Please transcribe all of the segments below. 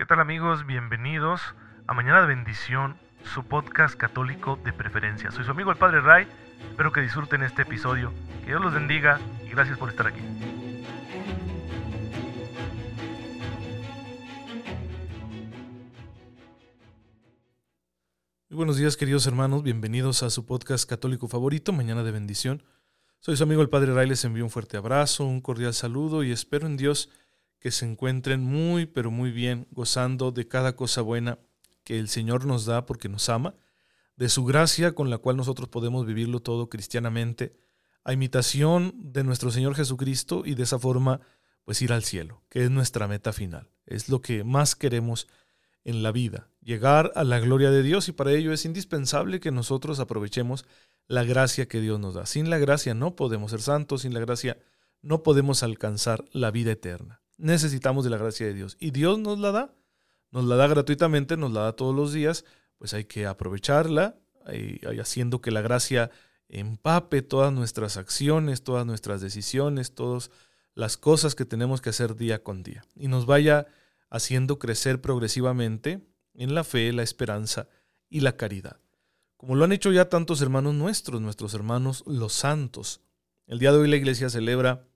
¿Qué tal amigos? Bienvenidos a Mañana de Bendición, su podcast católico de preferencia. Soy su amigo el Padre Ray, espero que disfruten este episodio, que Dios los bendiga y gracias por estar aquí. Muy buenos días queridos hermanos, bienvenidos a su podcast católico favorito, Mañana de Bendición. Soy su amigo el Padre Ray, les envío un fuerte abrazo, un cordial saludo y espero en Dios se encuentren muy, pero muy bien, gozando de cada cosa buena que el Señor nos da porque nos ama, de su gracia con la cual nosotros podemos vivirlo todo cristianamente, a imitación de nuestro Señor Jesucristo y de esa forma pues ir al cielo, que es nuestra meta final. Es lo que más queremos en la vida, llegar a la gloria de Dios y para ello es indispensable que nosotros aprovechemos la gracia que Dios nos da. Sin la gracia no podemos ser santos, sin la gracia no podemos alcanzar la vida eterna necesitamos de la gracia de Dios. Y Dios nos la da, nos la da gratuitamente, nos la da todos los días, pues hay que aprovecharla, y, haciendo que la gracia empape todas nuestras acciones, todas nuestras decisiones, todas las cosas que tenemos que hacer día con día. Y nos vaya haciendo crecer progresivamente en la fe, la esperanza y la caridad. Como lo han hecho ya tantos hermanos nuestros, nuestros hermanos los santos. El día de hoy la iglesia celebra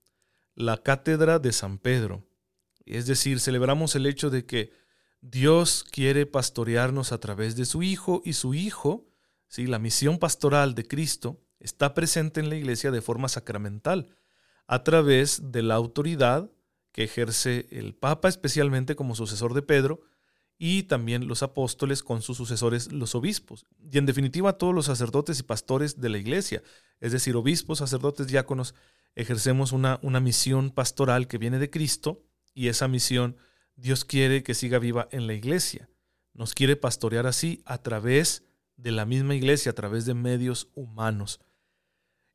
la cátedra de San Pedro. Es decir, celebramos el hecho de que Dios quiere pastorearnos a través de su Hijo y su Hijo, ¿sí? la misión pastoral de Cristo, está presente en la iglesia de forma sacramental, a través de la autoridad que ejerce el Papa, especialmente como sucesor de Pedro, y también los apóstoles con sus sucesores, los obispos, y en definitiva todos los sacerdotes y pastores de la iglesia, es decir, obispos, sacerdotes, diáconos, ejercemos una, una misión pastoral que viene de Cristo y esa misión Dios quiere que siga viva en la iglesia. Nos quiere pastorear así a través de la misma iglesia, a través de medios humanos.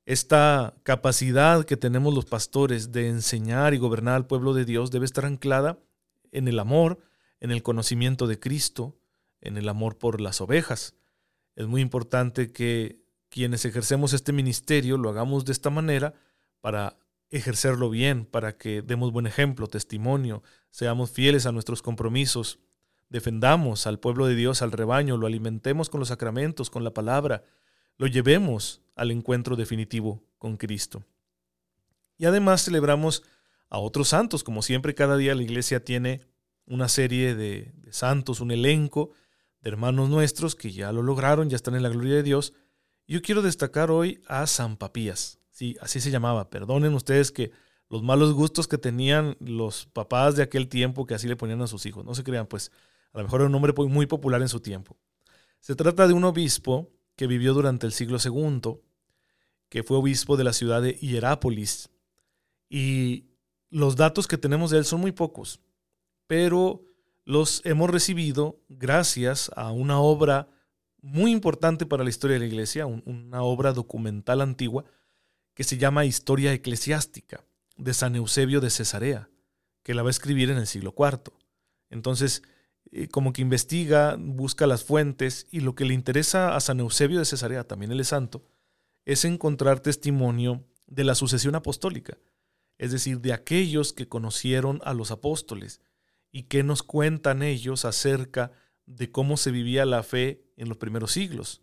Esta capacidad que tenemos los pastores de enseñar y gobernar al pueblo de Dios debe estar anclada en el amor, en el conocimiento de Cristo, en el amor por las ovejas. Es muy importante que quienes ejercemos este ministerio lo hagamos de esta manera para ejercerlo bien, para que demos buen ejemplo, testimonio, seamos fieles a nuestros compromisos, defendamos al pueblo de Dios, al rebaño, lo alimentemos con los sacramentos, con la palabra, lo llevemos al encuentro definitivo con Cristo. Y además celebramos a otros santos, como siempre cada día la iglesia tiene una serie de, santos, un elenco de hermanos nuestros que ya lo lograron, ya están en la gloria de Dios. Yo quiero destacar hoy a San Papías. Sí, así se llamaba. Perdonen ustedes que los malos gustos que tenían los papás de aquel tiempo que así le ponían a sus hijos. No se crean, pues a lo mejor era un nombre muy popular en su tiempo. Se trata de un obispo que vivió durante el siglo II, que fue obispo de la ciudad de Hierápolis. Y los datos que tenemos de él son muy pocos, pero los hemos recibido gracias a una obra muy importante para la historia de la iglesia, una obra documental antigua que se llama Historia Eclesiástica de San Eusebio de Cesarea, que la va a escribir en el siglo IV. Entonces, eh, como que investiga, busca las fuentes y lo que le interesa a San Eusebio de Cesarea, también él es santo, es encontrar testimonio de la sucesión apostólica, es decir, de aquellos que conocieron a los apóstoles y que nos cuentan ellos acerca de cómo se vivía la fe en los primeros siglos,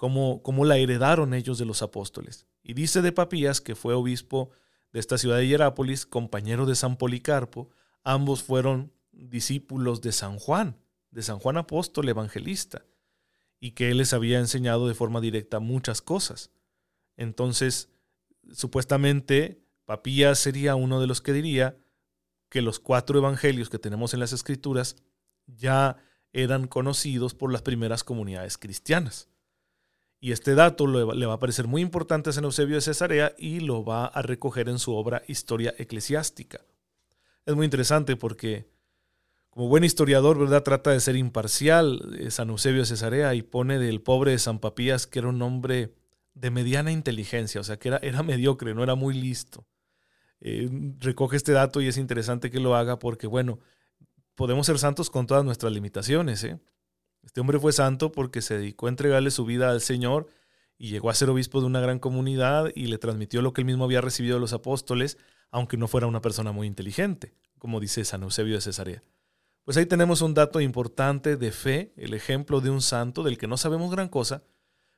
cómo la heredaron ellos de los apóstoles. Y dice de Papías, que fue obispo de esta ciudad de Hierápolis, compañero de San Policarpo, ambos fueron discípulos de San Juan, de San Juan Apóstol Evangelista, y que él les había enseñado de forma directa muchas cosas. Entonces, supuestamente, Papías sería uno de los que diría que los cuatro evangelios que tenemos en las escrituras ya eran conocidos por las primeras comunidades cristianas. Y este dato le va a parecer muy importante a San Eusebio de Cesarea y lo va a recoger en su obra Historia Eclesiástica. Es muy interesante porque, como buen historiador, ¿verdad? Trata de ser imparcial eh, San Eusebio de Cesarea y pone del pobre de San Papías que era un hombre de mediana inteligencia, o sea, que era, mediocre, no era muy listo. Eh, recoge este dato y es interesante que lo haga porque, bueno, podemos ser santos con todas nuestras limitaciones, ¿eh? Este hombre fue santo porque se dedicó a entregarle su vida al Señor y llegó a ser obispo de una gran comunidad y le transmitió lo que él mismo había recibido de los apóstoles, aunque no fuera una persona muy inteligente, como dice San Eusebio de Cesarea. Pues ahí tenemos un dato importante de fe, el ejemplo de un santo del que no sabemos gran cosa,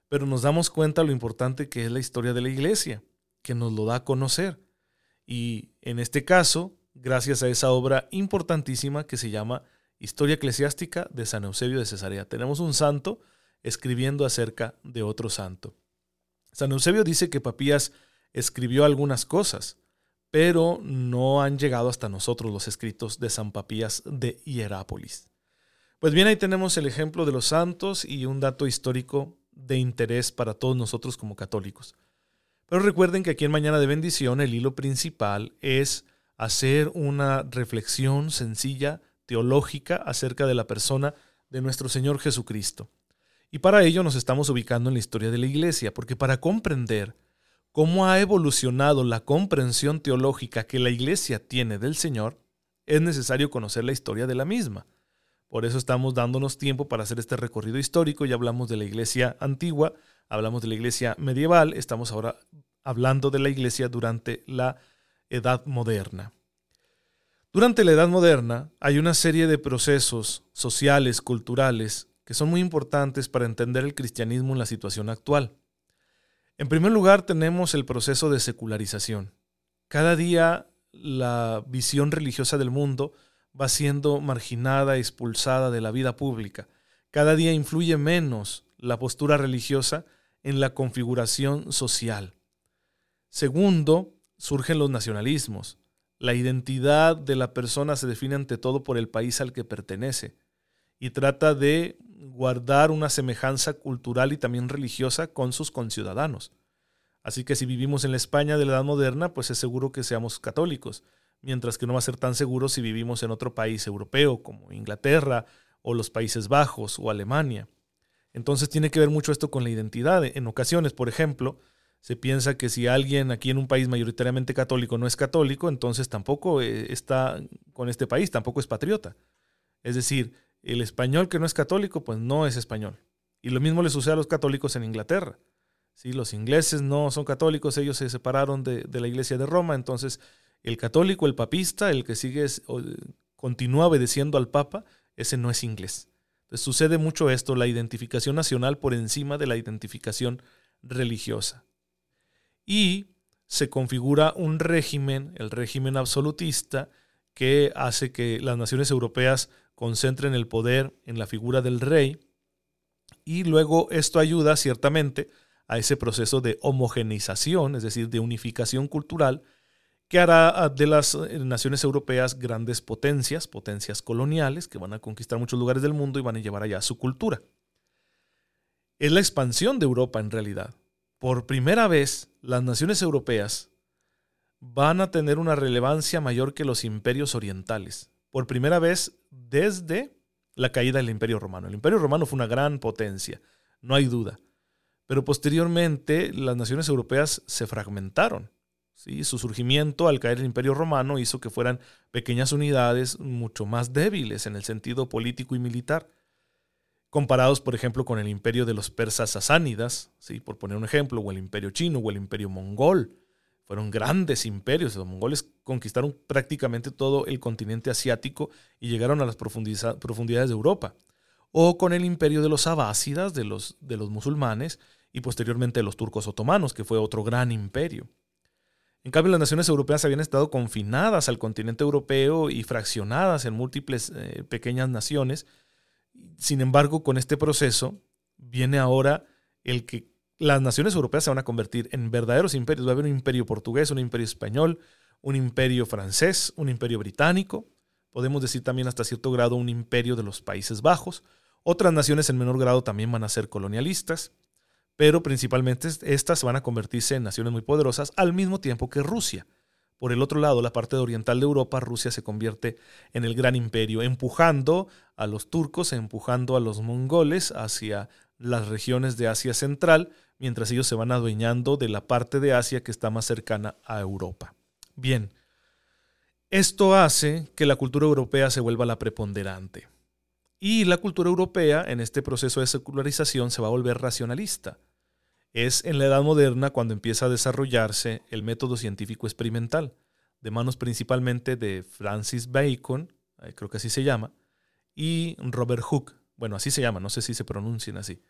pero nos damos cuenta lo importante que es la historia de la iglesia, que nos lo da a conocer. Y en este caso, gracias a esa obra importantísima que se llama Historia Eclesiástica de San Eusebio de Cesarea. Tenemos un santo escribiendo acerca de otro santo. San Eusebio dice que Papías escribió algunas cosas, pero no han llegado hasta nosotros los escritos de San Papías de Hierápolis. Pues bien, ahí tenemos el ejemplo de los santos y un dato histórico de interés para todos nosotros como católicos. Pero recuerden que aquí en Mañana de Bendición el hilo principal es hacer una reflexión sencilla, teológica, acerca de la persona de nuestro Señor Jesucristo. Y para ello nos estamos ubicando en la historia de la Iglesia, porque para comprender cómo ha evolucionado la comprensión teológica que la Iglesia tiene del Señor, es necesario conocer la historia de la misma. Por eso estamos dándonos tiempo para hacer este recorrido histórico. Ya hablamos de la Iglesia antigua, hablamos de la Iglesia medieval, estamos ahora hablando de la Iglesia durante la Edad Moderna. Durante la Edad Moderna hay una serie de procesos sociales, culturales, que son muy importantes para entender el cristianismo en la situación actual. En primer lugar, tenemos el proceso de secularización. Cada día la visión religiosa del mundo va siendo marginada, expulsada de la vida pública. Cada día influye menos la postura religiosa en la configuración social. Segundo, surgen los nacionalismos. La identidad de la persona se define ante todo por el país al que pertenece y trata de guardar una semejanza cultural y también religiosa con sus conciudadanos. Así que si vivimos en la España de la Edad Moderna, pues es seguro que seamos católicos, mientras que no va a ser tan seguro si vivimos en otro país europeo como Inglaterra o los Países Bajos o Alemania. Entonces tiene que ver mucho esto con la identidad. En ocasiones, por ejemplo, se piensa que si alguien aquí en un país mayoritariamente católico no es católico, entonces tampoco eh, está con este país, tampoco es patriota. Es decir, el español que no es católico, pues no es español. Y lo mismo le sucede a los católicos en Inglaterra. Si Los ingleses no son católicos, ellos se separaron de, la iglesia de Roma, entonces el católico, el papista, el que sigue, continúa obedeciendo al papa, ese no es inglés. Entonces sucede mucho esto, la identificación nacional por encima de la identificación religiosa. Y se configura un régimen, el régimen absolutista, que hace que las naciones europeas concentren el poder en la figura del rey y luego esto ayuda ciertamente a ese proceso de homogeneización, es decir, de unificación cultural, que hará de las eh, naciones europeas grandes potencias, potencias coloniales, que van a conquistar muchos lugares del mundo y van a llevar allá su cultura. Es la expansión de Europa en realidad. Por primera vez, las naciones europeas van a tener una relevancia mayor que los imperios orientales por primera vez desde la caída del Imperio Romano. El Imperio Romano fue una gran potencia, no hay duda. Pero posteriormente las naciones europeas se fragmentaron. ¿sí? Su surgimiento al caer el Imperio Romano hizo que fueran pequeñas unidades mucho más débiles en el sentido político y militar, comparados, por ejemplo, con el imperio de los persas sasánidas, ¿sí? por poner un ejemplo, o el imperio chino o el imperio mongol. Fueron grandes imperios. Los mongoles conquistaron prácticamente todo el continente asiático y llegaron a las profundidades de Europa. O con el imperio de los abásidas, de los, de los musulmanes, y posteriormente de los turcos otomanos, que fue otro gran imperio. En cambio, las naciones europeas habían estado confinadas al continente europeo y fraccionadas en múltiples eh, pequeñas naciones. Sin embargo, con este proceso viene ahora el que las naciones europeas se van a convertir en verdaderos imperios. Va a haber un imperio portugués, un imperio español, un imperio francés, un imperio británico. Podemos decir también hasta cierto grado un imperio de los Países Bajos. Otras naciones en menor grado también van a ser colonialistas, pero principalmente estas van a convertirse en naciones muy poderosas al mismo tiempo que Rusia. Por el otro lado, la parte oriental de Europa, Rusia se convierte en el gran imperio, empujando a los turcos, empujando a los mongoles hacia las regiones de Asia Central, mientras ellos se van adueñando de la parte de Asia que está más cercana a Europa. Bien, esto hace que la cultura europea se vuelva la preponderante. Y la cultura europea, en este proceso de secularización, se va a volver racionalista. Es en la Edad Moderna cuando empieza a desarrollarse el método científico experimental, de manos principalmente de Francis Bacon, eh, creo que así se llama, y Robert Hooke. Bueno, así se llama, no sé si se pronuncian así.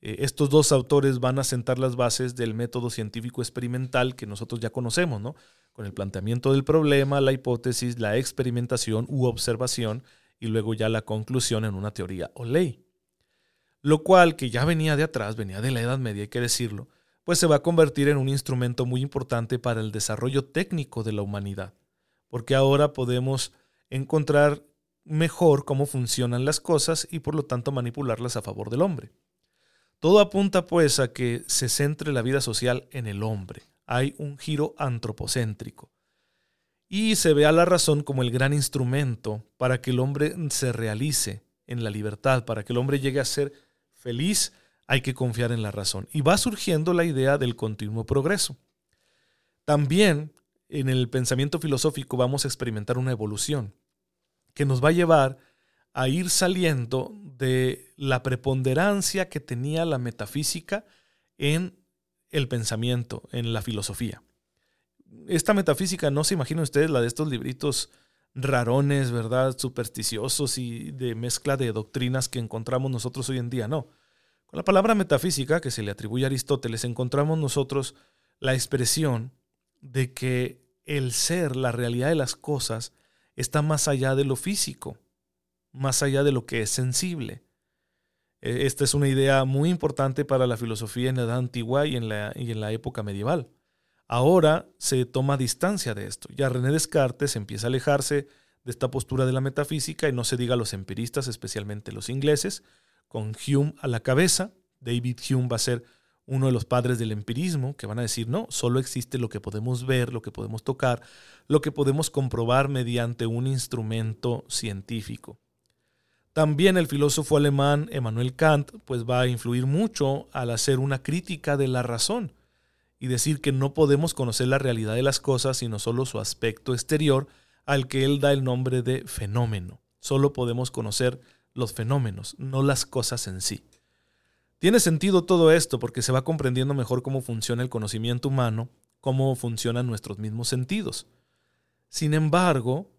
Eh, estos dos autores van a sentar las bases del método científico experimental que nosotros ya conocemos, ¿no? Con el planteamiento del problema, la hipótesis, la experimentación u observación y luego ya la conclusión en una teoría o ley. Lo cual, que ya venía de atrás, venía de la Edad Media, hay que decirlo, pues se va a convertir en un instrumento muy importante para el desarrollo técnico de la humanidad, porque ahora podemos encontrar mejor cómo funcionan las cosas y por lo tanto manipularlas a favor del hombre. Todo apunta pues a que se centre la vida social en el hombre. Hay un giro antropocéntrico. Y se ve a la razón como el gran instrumento para que el hombre se realice en la libertad, para que el hombre llegue a ser feliz, hay que confiar en la razón. Y va surgiendo la idea del continuo progreso. También en el pensamiento filosófico vamos a experimentar una evolución que nos va a llevar a ir saliendo de la preponderancia que tenía la metafísica en el pensamiento, en la filosofía. Esta metafísica, no se imaginen ustedes la de estos libritos rarones, ¿verdad? Supersticiosos y de mezcla de doctrinas que encontramos nosotros hoy en día, no. Con la palabra metafísica que se le atribuye a Aristóteles encontramos nosotros la expresión de que el ser, la realidad de las cosas, está más allá de lo físico, más allá de lo que es sensible. E, esta es una idea muy importante para la filosofía en la edad antigua y en la, y en la época medieval. Ahora se toma distancia de esto. Ya René Descartes empieza a alejarse de esta postura de la metafísica y no se diga los empiristas, especialmente los ingleses, con Hume a la cabeza. David Hume va a ser uno de los padres del empirismo, que van a decir, no, solo existe lo que podemos ver, lo que podemos tocar, lo que podemos comprobar mediante un instrumento científico. También el filósofo alemán Emmanuel Kant pues va a influir mucho al hacer una crítica de la razón y decir que no podemos conocer la realidad de las cosas sino solo su aspecto exterior al que él da el nombre de fenómeno. Solo podemos conocer los fenómenos, no las cosas en sí. Tiene sentido todo esto porque se va comprendiendo mejor cómo funciona el conocimiento humano, cómo funcionan nuestros mismos sentidos. Sin embargo,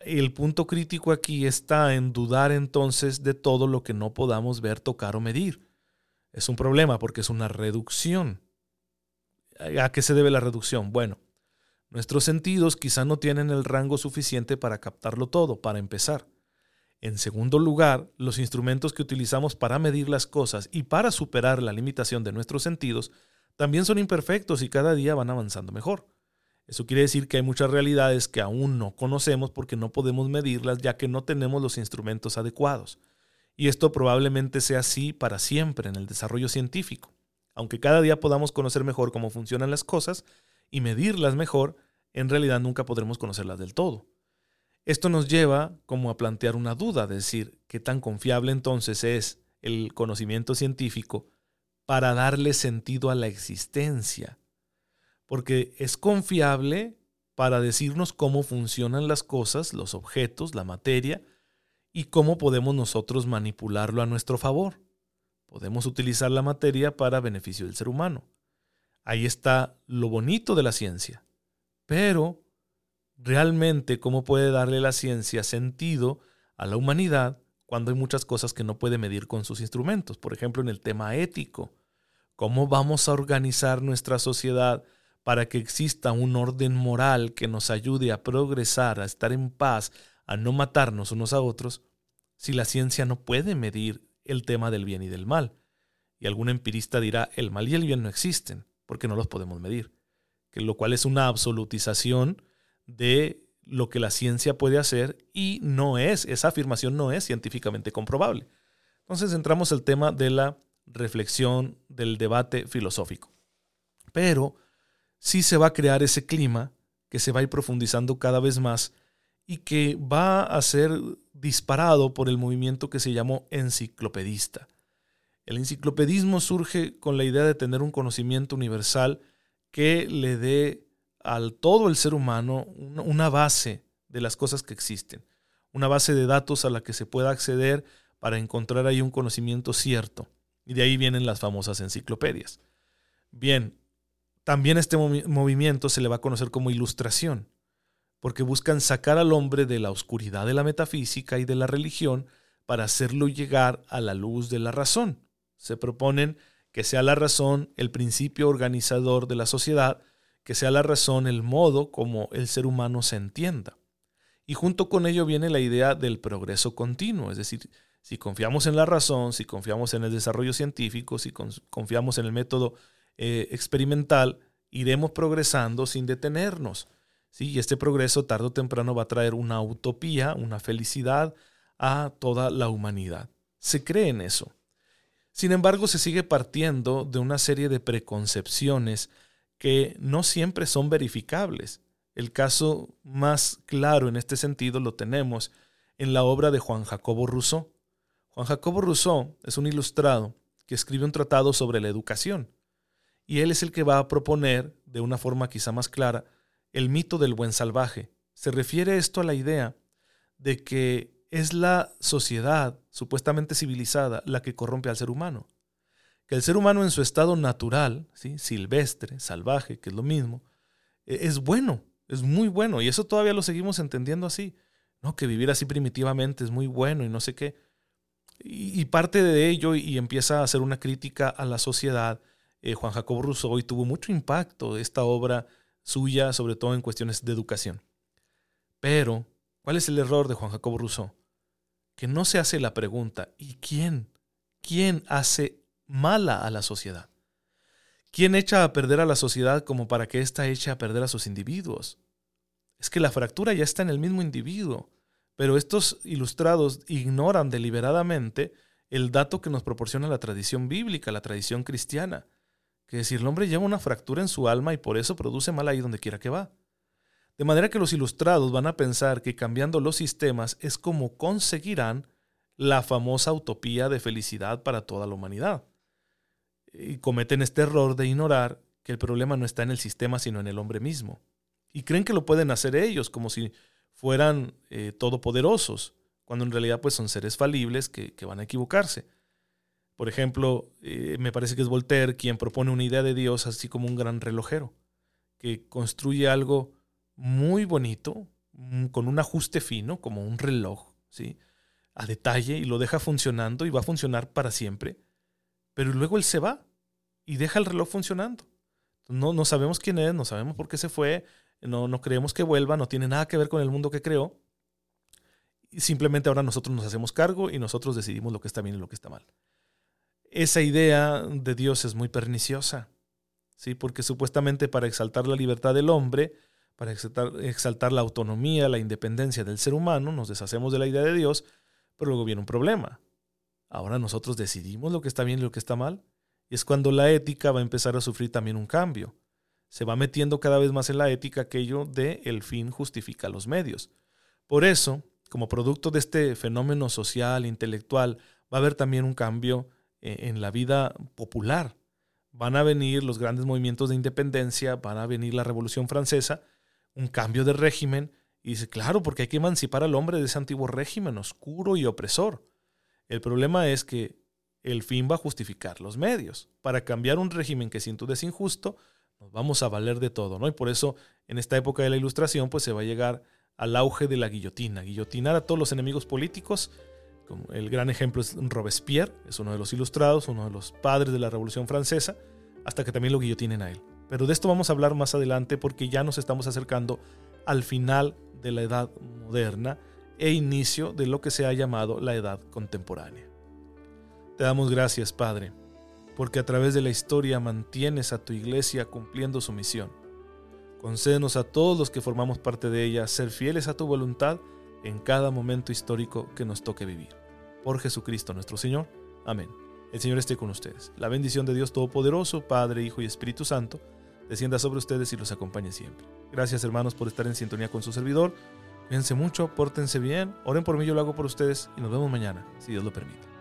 el punto crítico aquí está en dudar entonces de todo lo que no podamos ver, tocar o medir. Es un problema porque es una reducción. ¿A qué se debe la reducción? Bueno, nuestros sentidos quizá no tienen el rango suficiente para captarlo todo, para empezar. En segundo lugar, los instrumentos que utilizamos para medir las cosas y para superar la limitación de nuestros sentidos también son imperfectos y cada día van avanzando mejor. Eso quiere decir que hay muchas realidades que aún no conocemos porque no podemos medirlas ya que no tenemos los instrumentos adecuados. Y esto probablemente sea así para siempre en el desarrollo científico. Aunque cada día podamos conocer mejor cómo funcionan las cosas y medirlas mejor, en realidad nunca podremos conocerlas del todo. Esto nos lleva como a plantear una duda, de decir, ¿qué tan confiable entonces es el conocimiento científico para darle sentido a la existencia? Porque es confiable para decirnos cómo funcionan las cosas, los objetos, la materia, y cómo podemos nosotros manipularlo a nuestro favor. Podemos utilizar la materia para beneficio del ser humano. Ahí está lo bonito de la ciencia. Pero realmente cómo puede darle la ciencia sentido a la humanidad cuando hay muchas cosas que no puede medir con sus instrumentos. Por ejemplo, en el tema ético. ¿Cómo vamos a organizar nuestra sociedad para que exista un orden moral que nos ayude a progresar, a estar en paz, a no matarnos unos a otros, si la ciencia no puede medir el tema del bien y del mal? Y algún empirista dirá, el mal y el bien no existen, porque no los podemos medir, que lo cual es una absolutización de lo que la ciencia puede hacer y no es, esa afirmación no es científicamente comprobable. Entonces entramos al tema de la reflexión, del debate filosófico. Pero sí se va a crear ese clima que se va a ir profundizando cada vez más y que va a ser disparado por el movimiento que se llamó enciclopedista. El enciclopedismo surge con la idea de tener un conocimiento universal que le dé al todo el ser humano una base de las cosas que existen, una base de datos a la que se pueda acceder para encontrar ahí un conocimiento cierto. Y de ahí vienen las famosas enciclopedias. Bien, también este movimiento se le va a conocer como ilustración, porque buscan sacar al hombre de la oscuridad de la metafísica y de la religión para hacerlo llegar a la luz de la razón. Se proponen que sea la razón el principio organizador de la sociedad, que sea la razón el modo como el ser humano se entienda. Y junto con ello viene la idea del progreso continuo, es decir, si confiamos en la razón, si confiamos en el desarrollo científico, si confiamos en el método eh, experimental, iremos progresando sin detenernos. ¿Sí? Y este progreso tarde o temprano va a traer una utopía, una felicidad a toda la humanidad. Se cree en eso. Sin embargo, se sigue partiendo de una serie de preconcepciones que no siempre son verificables. El caso más claro en este sentido lo tenemos en la obra de Juan Jacobo Rousseau. Juan Jacobo Rousseau es un ilustrado que escribe un tratado sobre la educación, y él es el que va a proponer, de una forma quizá más clara, el mito del buen salvaje. Se refiere esto a la idea de que es la sociedad supuestamente civilizada la que corrompe al ser humano. Que el ser humano en su estado natural, ¿sí? silvestre, salvaje, que es lo mismo, e, es bueno, es muy bueno. Y eso todavía lo seguimos entendiendo así. ¿no? Que vivir así primitivamente es muy bueno y no sé qué. Y, parte de ello, y empieza a hacer una crítica a la sociedad, eh, Juan Jacobo Rousseau, y tuvo mucho impacto esta obra suya, sobre todo en cuestiones de educación. Pero, ¿cuál es el error de Juan Jacobo Rousseau? Que no se hace la pregunta, ¿y quién? ¿Quién hace mala a la sociedad? ¿Quién echa a perder a la sociedad como para que ésta eche a perder a sus individuos? Es que la fractura ya está en el mismo individuo, pero estos ilustrados ignoran deliberadamente el dato que nos proporciona la tradición bíblica, la tradición cristiana, que decir, el hombre lleva una fractura en su alma y por eso produce mal ahí donde quiera que va. De manera que los ilustrados van a pensar que cambiando los sistemas es como conseguirán la famosa utopía de felicidad para toda la humanidad. Y cometen este error de ignorar que el problema no está en el sistema, sino en el hombre mismo. Y creen que lo pueden hacer ellos, como si fueran eh, todopoderosos, cuando en realidad pues son seres falibles que, van a equivocarse. Por ejemplo, eh, me parece que es Voltaire quien propone una idea de Dios así como un gran relojero, que construye algo muy bonito, mm, con un ajuste fino, como un reloj, ¿sí? a detalle, y lo deja funcionando y va a funcionar para siempre, pero luego él se va y deja el reloj funcionando. No, no sabemos quién es, no sabemos por qué se fue, no, no creemos que vuelva, no tiene nada que ver con el mundo que creó. Y simplemente ahora nosotros nos hacemos cargo y nosotros decidimos lo que está bien y lo que está mal. Esa idea de Dios es muy perniciosa, ¿sí? porque supuestamente para exaltar la libertad del hombre, para exaltar, exaltar la autonomía, la independencia del ser humano, nos deshacemos de la idea de Dios, pero luego viene un problema. Ahora nosotros decidimos lo que está bien y lo que está mal. Y es cuando la ética va a empezar a sufrir también un cambio se va metiendo cada vez más en la ética aquello de el fin justifica los medios. Por eso, como producto de este fenómeno social, intelectual, va a haber también un cambio en la vida popular. Van a venir los grandes movimientos de independencia, van a venir la Revolución Francesa, un cambio de régimen, y dice, claro, porque hay que emancipar al hombre de ese antiguo régimen oscuro y opresor. El problema es que el fin va a justificar los medios. Para cambiar un régimen que sin duda es injusto, nos vamos a valer de todo, ¿no? Y por eso en esta época de la ilustración pues se va a llegar al auge de la guillotina, guillotinar a todos los enemigos políticos. El gran ejemplo es Robespierre, es uno de los ilustrados, uno de los padres de la Revolución Francesa, hasta que también lo guillotinen a él. Pero de esto vamos a hablar más adelante porque ya nos estamos acercando al final de la edad moderna e inicio de lo que se ha llamado la edad contemporánea. Te damos gracias, Padre porque a través de la historia mantienes a tu iglesia cumpliendo su misión. Concédenos a todos los que formamos parte de ella ser fieles a tu voluntad en cada momento histórico que nos toque vivir. Por Jesucristo nuestro Señor. Amén. El Señor esté con ustedes. La bendición de Dios Todopoderoso, Padre, Hijo y Espíritu Santo, descienda sobre ustedes y los acompañe siempre. Gracias hermanos por estar en sintonía con su servidor. Cuídense mucho, pórtense bien, oren por mí, yo lo hago por ustedes y nos vemos mañana, si Dios lo permite.